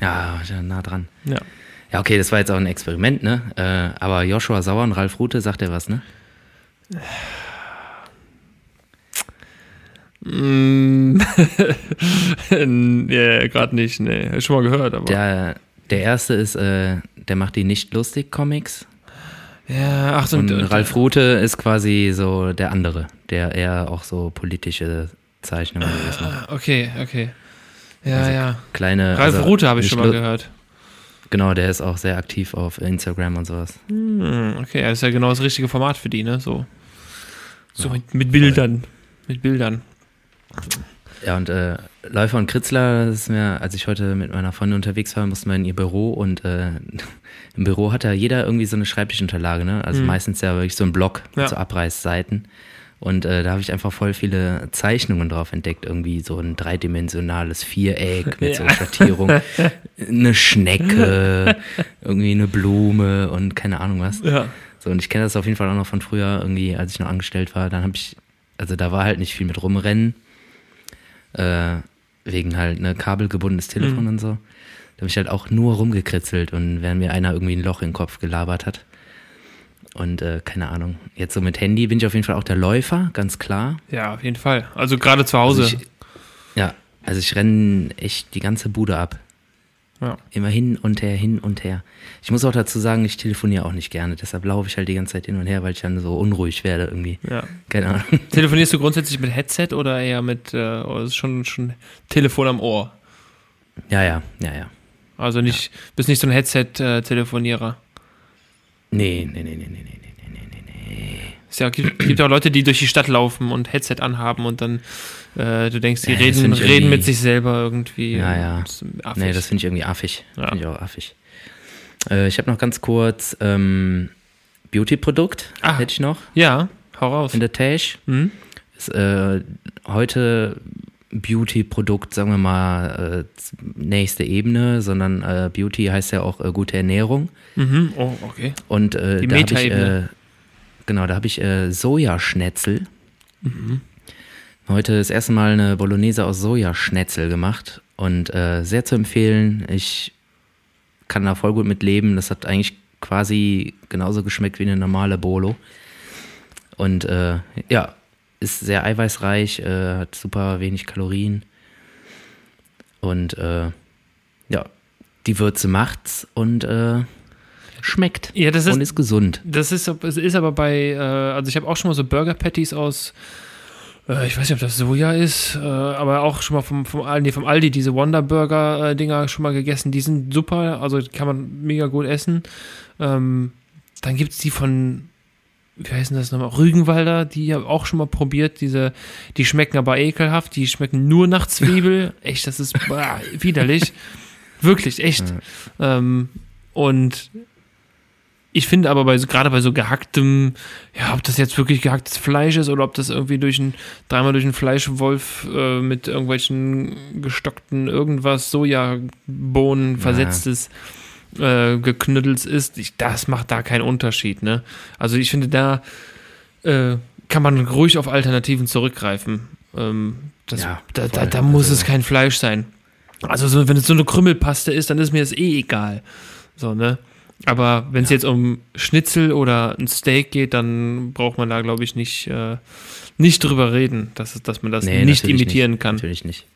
Ja, nah dran. Ja. Ja, okay, das war jetzt auch ein Experiment, ne? Äh, aber Joshua Sauer und Ralf Rute, sagt er was, ne? Mm, ja, gerade nicht, ne. Ich schon mal gehört, aber. Der, der erste ist, äh, der macht die Nicht-Lustig-Comics. ja, ach so, Und und, Ralf Rute ist quasi so der andere, der eher auch so politische Zeichnungen macht. Ah, Okay, okay. Ja, Also ja. Kleine. Ralf also Rute habe ich schon mal gehört. Genau, der ist auch sehr aktiv auf Instagram und sowas. Hm, okay, das ist ja genau das richtige Format für die, ne? So, so mit, mit Bildern. Mit Bildern. Ja, und äh, Läufer und Kritzler, das ist mir, als ich heute mit meiner Freundin unterwegs war, mussten wir in ihr Büro und äh, im Büro hat ja jeder irgendwie so eine Schreibtischunterlage, ne? Also Mhm. meistens ja wirklich so ein Block Ja. so Abreißseiten. Und äh, da habe ich einfach voll viele Zeichnungen drauf entdeckt. Irgendwie so ein dreidimensionales Viereck mit so Ja. Schattierung, eine Schnecke, irgendwie eine Blume und keine Ahnung was. Ja. So, und ich kenne das auf jeden Fall auch noch von früher, irgendwie, als ich noch angestellt war. Dann habe ich, also da war halt nicht viel mit rumrennen. Äh, wegen halt ne kabelgebundenes Telefon Mhm. und so. Da habe ich halt auch nur rumgekritzelt und während mir einer irgendwie ein Loch in den Kopf gelabert hat. Und äh, keine Ahnung. Jetzt so mit Handy bin ich auf jeden Fall auch der Läufer, ganz klar. Ja, auf jeden Fall. Also gerade zu Hause. Also ich, ja, Also ich renne echt die ganze Bude ab. Ja. Immer hin und her, hin und her. Ich muss auch dazu sagen, ich telefoniere auch nicht gerne. Deshalb laufe ich halt die ganze Zeit hin und her, weil ich dann so unruhig werde irgendwie. ja. Keine Ahnung. Telefonierst du grundsätzlich mit Headset oder eher mit, äh, oder ist schon, schon Telefon am Ohr? Ja, ja, ja, ja. Also nicht, bist nicht so ein Headset-Telefonierer. Nee, nee, nee, nee, nee, nee, nee, nee, nee, nee. Es ja, gibt, gibt auch Leute, die durch die Stadt laufen und Headset anhaben und dann äh, du denkst, die Ja, reden, reden mit sich selber irgendwie. Ja, ja. Affig. Nee, das finde ich irgendwie affig. Ja. Finde ich auch affig. Äh, ich habe noch ganz kurz ähm, Beauty-Produkt, Ah. hätte ich noch ja, hau raus. in der Tasche. Hm? Ist, äh, heute Beauty-Produkt, sagen wir mal, äh, nächste Ebene, sondern äh, Beauty heißt ja auch äh, gute Ernährung. Mhm. Oh, okay. Und äh, Die da habe ich, äh, genau, da habe ich äh, Sojaschnetzel. Heute das erste Mal eine Bolognese aus Sojaschnetzel gemacht und äh, sehr zu empfehlen. Ich kann da voll gut mit leben. Das hat eigentlich quasi genauso geschmeckt wie eine normale Bolo. Und äh, ja, ist sehr eiweißreich, äh, hat super wenig Kalorien. Und äh, ja, die Würze macht's und äh, schmeckt. Ja, das ist, und ist gesund. das ist, es ist aber bei, äh, also ich habe auch schon mal so Burger Patties aus, äh, ich weiß nicht, ob das Soja ist, äh, aber auch schon mal vom, vom, Aldi, nee, vom Aldi diese Wonder Burger äh, Dinger schon mal gegessen. Die sind super, also kann man mega gut essen. Ähm, dann gibt es die von, wie heißen das nochmal, Rügenwalder, die habe ich auch schon mal probiert. Diese, die schmecken aber ekelhaft, die schmecken nur nach Zwiebel. echt, das ist bah, widerlich. Wirklich, echt. Ähm, und ich finde aber bei, so- gerade bei so gehacktem, ja, ob das jetzt wirklich gehacktes Fleisch ist oder ob das irgendwie durch ein, dreimal durch einen Fleischwolf äh, mit irgendwelchen gestockten irgendwas, Sojabohnen versetztes, äh, geknüttelt ist, ich, das macht da keinen Unterschied, ne? Also ich finde, da äh, kann man ruhig auf Alternativen zurückgreifen. Ähm, das, Ja, da, da, da muss Also- es kein Fleisch sein. Also so, wenn es so eine Krümmelpaste ist, dann ist mir das eh egal. So, ne? Aber wenn es jetzt um Schnitzel oder ein Steak geht, dann braucht man da, glaube ich, nicht, äh, nicht drüber reden, dass, dass man das Nee, nicht imitieren nicht. kann. Natürlich nicht.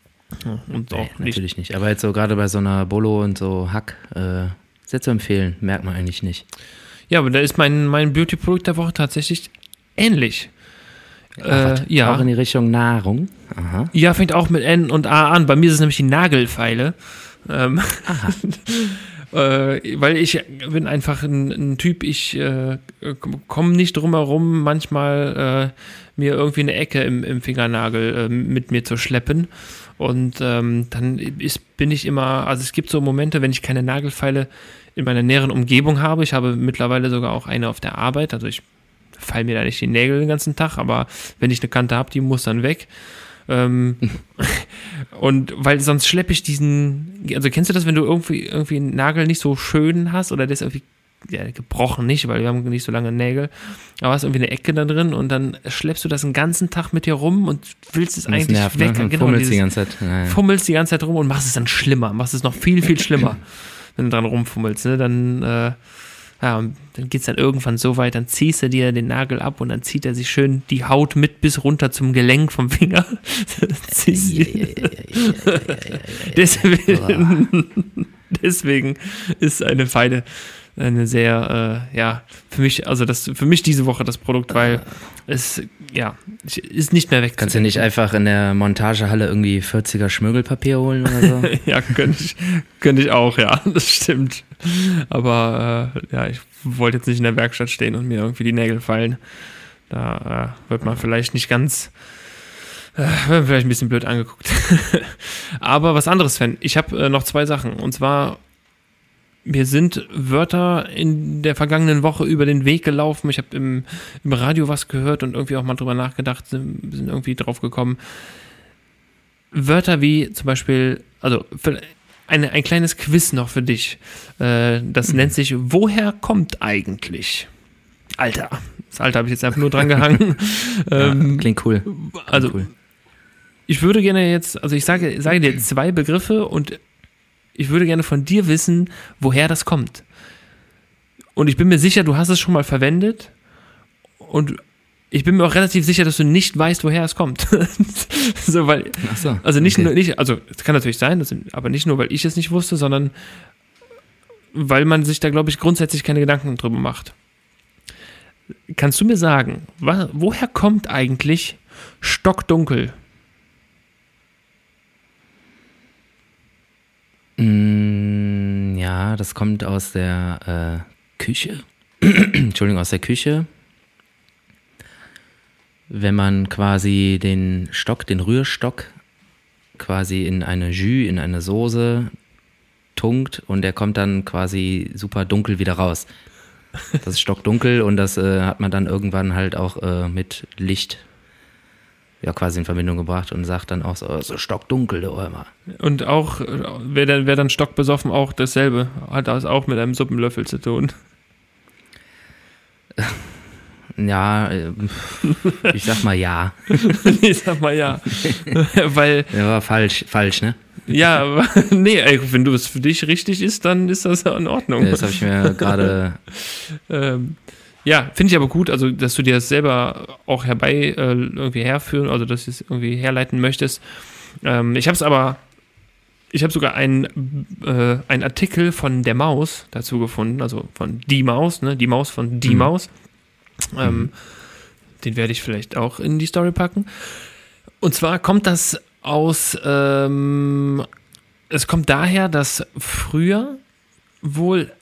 Ja, Und Nee, auch nicht. natürlich nicht. Aber jetzt so gerade bei so einer Bolo und so Hack, äh, sehr zu empfehlen, merkt man eigentlich nicht. Ja, aber da ist mein, mein Beauty-Produkt der Woche tatsächlich ähnlich. Ach? Äh, ja. Auch in die Richtung Nahrung. Aha. Ja, fängt auch mit N und A an. Bei mir ist es nämlich die Nagelfeile. Ähm, äh, weil ich bin einfach ein, ein Typ, ich äh, komme nicht drum herum, manchmal äh, mir irgendwie eine Ecke im, im Fingernagel äh, mit mir zu schleppen. Und ähm, dann ist, bin ich immer, also es gibt so Momente, wenn ich keine Nagelfeile in meiner näheren Umgebung habe. Ich habe mittlerweile sogar auch eine auf der Arbeit. Also ich fall mir da nicht die Nägel den ganzen Tag, aber wenn ich eine Kante habe, die muss dann weg. Ähm, und weil sonst schleppe ich diesen, also kennst du das, wenn du irgendwie, irgendwie einen Nagel nicht so schön hast oder der ist irgendwie ja, gebrochen nicht, weil wir haben nicht so lange Nägel, aber hast irgendwie eine Ecke da drin und dann schleppst du das den ganzen Tag mit dir rum und willst es eigentlich nervt, weg. ne? Genau, fummelst die dieses- ganze Zeit. Ja, ja. fummelst die ganze Zeit rum und machst es dann schlimmer, machst es noch viel, viel schlimmer, wenn du dran rumfummelst. Ne? Dann, äh, ja, und dann geht es dann irgendwann so weit, dann ziehst du dir den Nagel ab und dann zieht er sich schön die Haut mit bis runter zum Gelenk vom Finger. Deswegen, deswegen ist eine Feile eine sehr, äh, ja, für mich, also das, für mich diese Woche das Produkt, weil es, ja, ist nicht mehr weg. Kannst du nicht einfach in der Montagehalle irgendwie 40er Schmirgelpapier holen oder so? Ja, könnte ich, könnte ich auch, ja, das stimmt. Aber äh, ja, ich wollte jetzt nicht in der Werkstatt stehen und mir irgendwie die Nägel fallen. Da äh, wird man vielleicht nicht ganz, äh, wird man vielleicht ein bisschen blöd angeguckt. Aber was anderes, Sven. Ich habe äh, noch zwei Sachen. Und zwar, mir sind Wörter in der vergangenen Woche über den Weg gelaufen. Ich habe im, im Radio was gehört und irgendwie auch mal drüber nachgedacht, sind, sind irgendwie drauf gekommen. Wörter wie zum Beispiel, also eine, ein kleines Quiz noch für dich. Äh, das nennt sich Woher kommt eigentlich? Alter. Das Alter habe ich jetzt einfach nur dran gehangen. ähm, ja, klingt cool. Klingt also cool. ich würde gerne jetzt, also ich sage, sage dir zwei Begriffe und ich würde gerne von dir wissen, woher das kommt. Und ich bin mir sicher, du hast es schon mal verwendet und ich bin mir auch relativ sicher, dass du nicht weißt, woher es kommt. so, weil, Ach so. also nicht okay. nur, nicht, also es kann natürlich sein, das, aber nicht nur, weil ich es nicht wusste, sondern weil man sich da, glaube ich, grundsätzlich keine Gedanken drüber macht. Kannst du mir sagen, woher kommt eigentlich stockdunkel? Mm, ja, das kommt aus der äh, Küche. Entschuldigung, aus der Küche. Wenn man quasi den Stock, den Rührstock, quasi in eine Jus, in eine Soße tunkt und der kommt dann quasi super dunkel wieder raus. Das ist stockdunkel und das äh, hat man dann irgendwann halt auch äh, mit Licht ja quasi in Verbindung gebracht und sagt dann auch so, "Oh, so stockdunkel, du immer. Und auch, äh, wer dann, wer dann stockbesoffen, auch dasselbe. Hat das auch mit einem Suppenlöffel zu tun. Ja, äh, ich sag mal ja. ich sag mal ja. Weil, Der war falsch, falsch, ne? ja, aber- nee, ey, wenn du es für dich richtig ist, dann ist das ja in Ordnung. Das habe ich mir gerade. Ähm, ja, finde ich aber gut, also dass du dir das selber auch herbei äh, irgendwie herführen, also dass du es irgendwie herleiten möchtest. Ähm, ich habe es aber, ich habe sogar einen äh, einen Artikel von der Maus dazu gefunden, also von die Maus, ne, die Maus von die Mhm. Maus. Ähm, Mhm. Den werde ich vielleicht auch in die Story packen. Und zwar kommt das aus, ähm, es kommt daher, dass früher wohl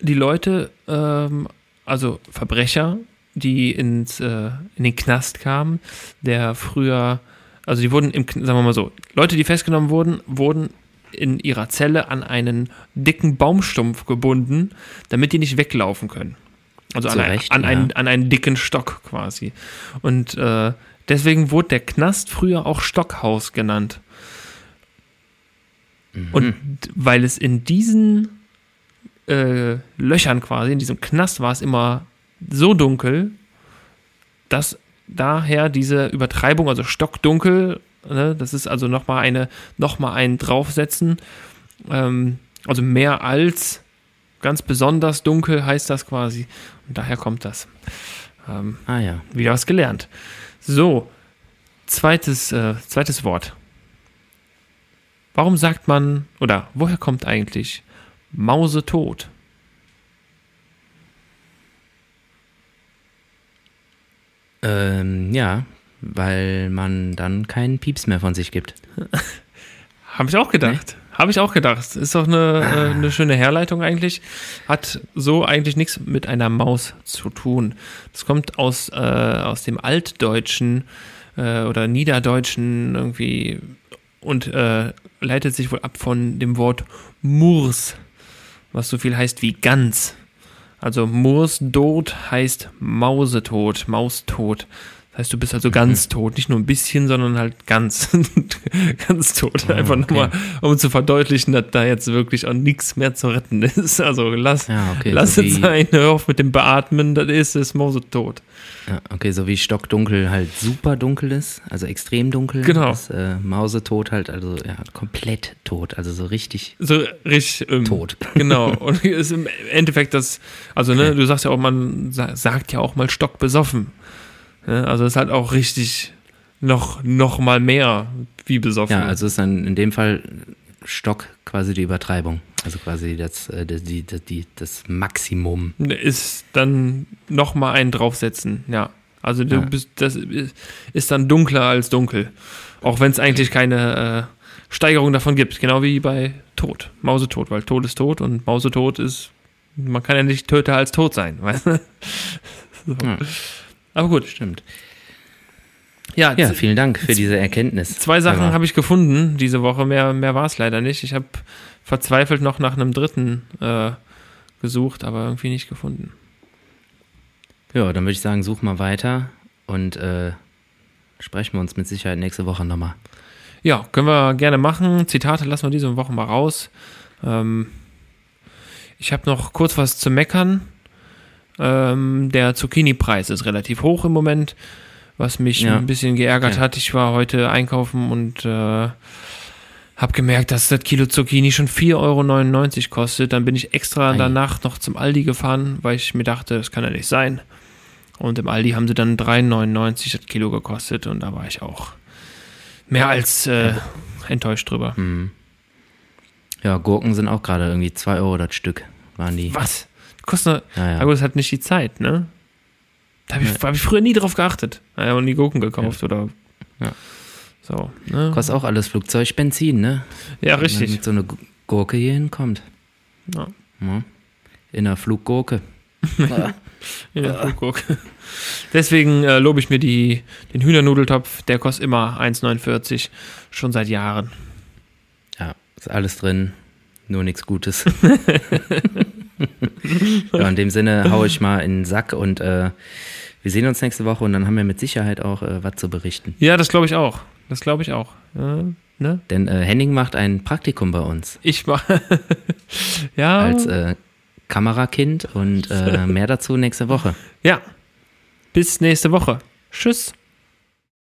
die Leute, ähm, also Verbrecher, die ins, äh, in den Knast kamen, der früher, also die wurden im, sagen wir mal so, Leute, die festgenommen wurden, wurden in ihrer Zelle an einen dicken Baumstumpf gebunden, damit die nicht weglaufen können. Also an, ein, Recht, an, ja. einen, an einen dicken Stock quasi. Und äh, deswegen wurde der Knast früher auch Stockhaus genannt. Und Mhm. weil es in diesen äh, Löchern quasi, in diesem Knast war es immer so dunkel, dass daher diese Übertreibung, also stockdunkel, ne, das ist also nochmal eine, nochmal ein draufsetzen, ähm, also mehr als ganz besonders dunkel heißt das quasi. Und daher kommt das. Ähm, Ah ja. wieder was gelernt. So, zweites, äh, zweites Wort. Warum sagt man, oder woher kommt eigentlich Mausetot? Ähm, ja, weil man dann keinen Pieps mehr von sich gibt. Habe ich auch gedacht. Habe ich auch gedacht. Ist doch eine, äh, eine schöne Herleitung eigentlich. Hat so eigentlich nichts mit einer Maus zu tun. Das kommt aus, äh, aus dem Altdeutschen äh, oder Niederdeutschen irgendwie und äh, leitet sich wohl ab von dem Wort Murs, was so viel heißt wie ganz. Also Murs dot heißt Mausetot, Maustot. Das heißt, du bist also ganz tot. Nicht nur ein bisschen, sondern halt ganz, ganz tot. Oh, Einfach okay. nochmal, um zu verdeutlichen, dass da jetzt wirklich auch nichts mehr zu retten ist. Also lass, Ja, okay. lass so es sein, hör auf mit dem Beatmen, das ist es Mausetot. Ja, okay, so wie Stockdunkel halt super dunkel ist, also extrem dunkel. Genau. Ist, äh, Mausetot halt, also ja, komplett tot, also so richtig So richtig ähm, tot. Genau. Und ist im Endeffekt das, also ne, du sagst ja auch, man sa- sagt ja auch mal stockbesoffen. Ne? Also ist halt auch richtig noch, noch mal mehr wie besoffen. Ja, also ist dann in dem Fall Stock quasi die Übertreibung. Also quasi das, äh, die, die, das Maximum. ist dann noch mal einen draufsetzen, ja. Also du Ja. bist, das ist- ist dann dunkler als dunkel. Auch wenn es eigentlich keine äh, Steigerung davon gibt. Genau wie bei Tod. Mausetod, weil Tod ist tot und Mausetod ist, man kann ja nicht töter als tot sein, weißt du? so. Ja. Aber gut. Stimmt. Ja, Ja, vielen Dank für diese Erkenntnis. zwei Sachen habe ich gefunden diese Woche. Mehr, mehr war es leider nicht. Ich habe verzweifelt noch nach einem dritten äh, gesucht, aber irgendwie nicht gefunden. Ja, dann würde ich sagen, such mal weiter und äh, sprechen wir uns mit Sicherheit nächste Woche nochmal. Ja, können wir gerne machen. Zitate lassen wir diese Woche mal raus. Ähm, ich habe noch kurz was zu meckern. Ähm, der Zucchini-Preis ist relativ hoch im Moment, was mich Ja. ein bisschen geärgert Ja. hat. Ich war heute einkaufen und äh, habe gemerkt, dass das Kilo Zucchini schon 4,99 Euro kostet. Dann bin ich extra Ei. danach noch zum Aldi gefahren, weil ich mir dachte, das kann ja nicht sein. Und im Aldi haben sie dann 3,99 das Kilo gekostet und da war ich auch mehr als äh, enttäuscht drüber. Mhm. Ja, Gurken sind auch gerade irgendwie 2 Euro das Stück, waren die. Was? Kostet, Ja, ja. aber das hat nicht die Zeit, ne? Da habe ich, hab ich früher nie drauf geachtet. Naja, und die Gurken gekauft oder. Ja. So, ne? Kostet auch alles Flugzeugbenzin, ne? Ja, Wenn richtig. mit so eine Gu- Gurke hier hinkommt. Ja. In der Fluggurke. In der Flugurke. Deswegen äh, lobe ich mir die, den Hühnernudeltopf. Der kostet immer 1,49. Schon seit Jahren. Ja, ist alles drin, nur nichts Gutes. ja, in dem Sinne hau ich mal in den Sack und äh, wir sehen uns nächste Woche und dann haben wir mit Sicherheit auch äh, was zu berichten. Ja, das glaube ich auch. Das glaube ich auch. Äh, ne? Denn äh, Henning macht ein Praktikum bei uns Ich war. ja. als äh, Kamerakind und äh, mehr dazu nächste Woche. ja. Bis nächste Woche. Tschüss.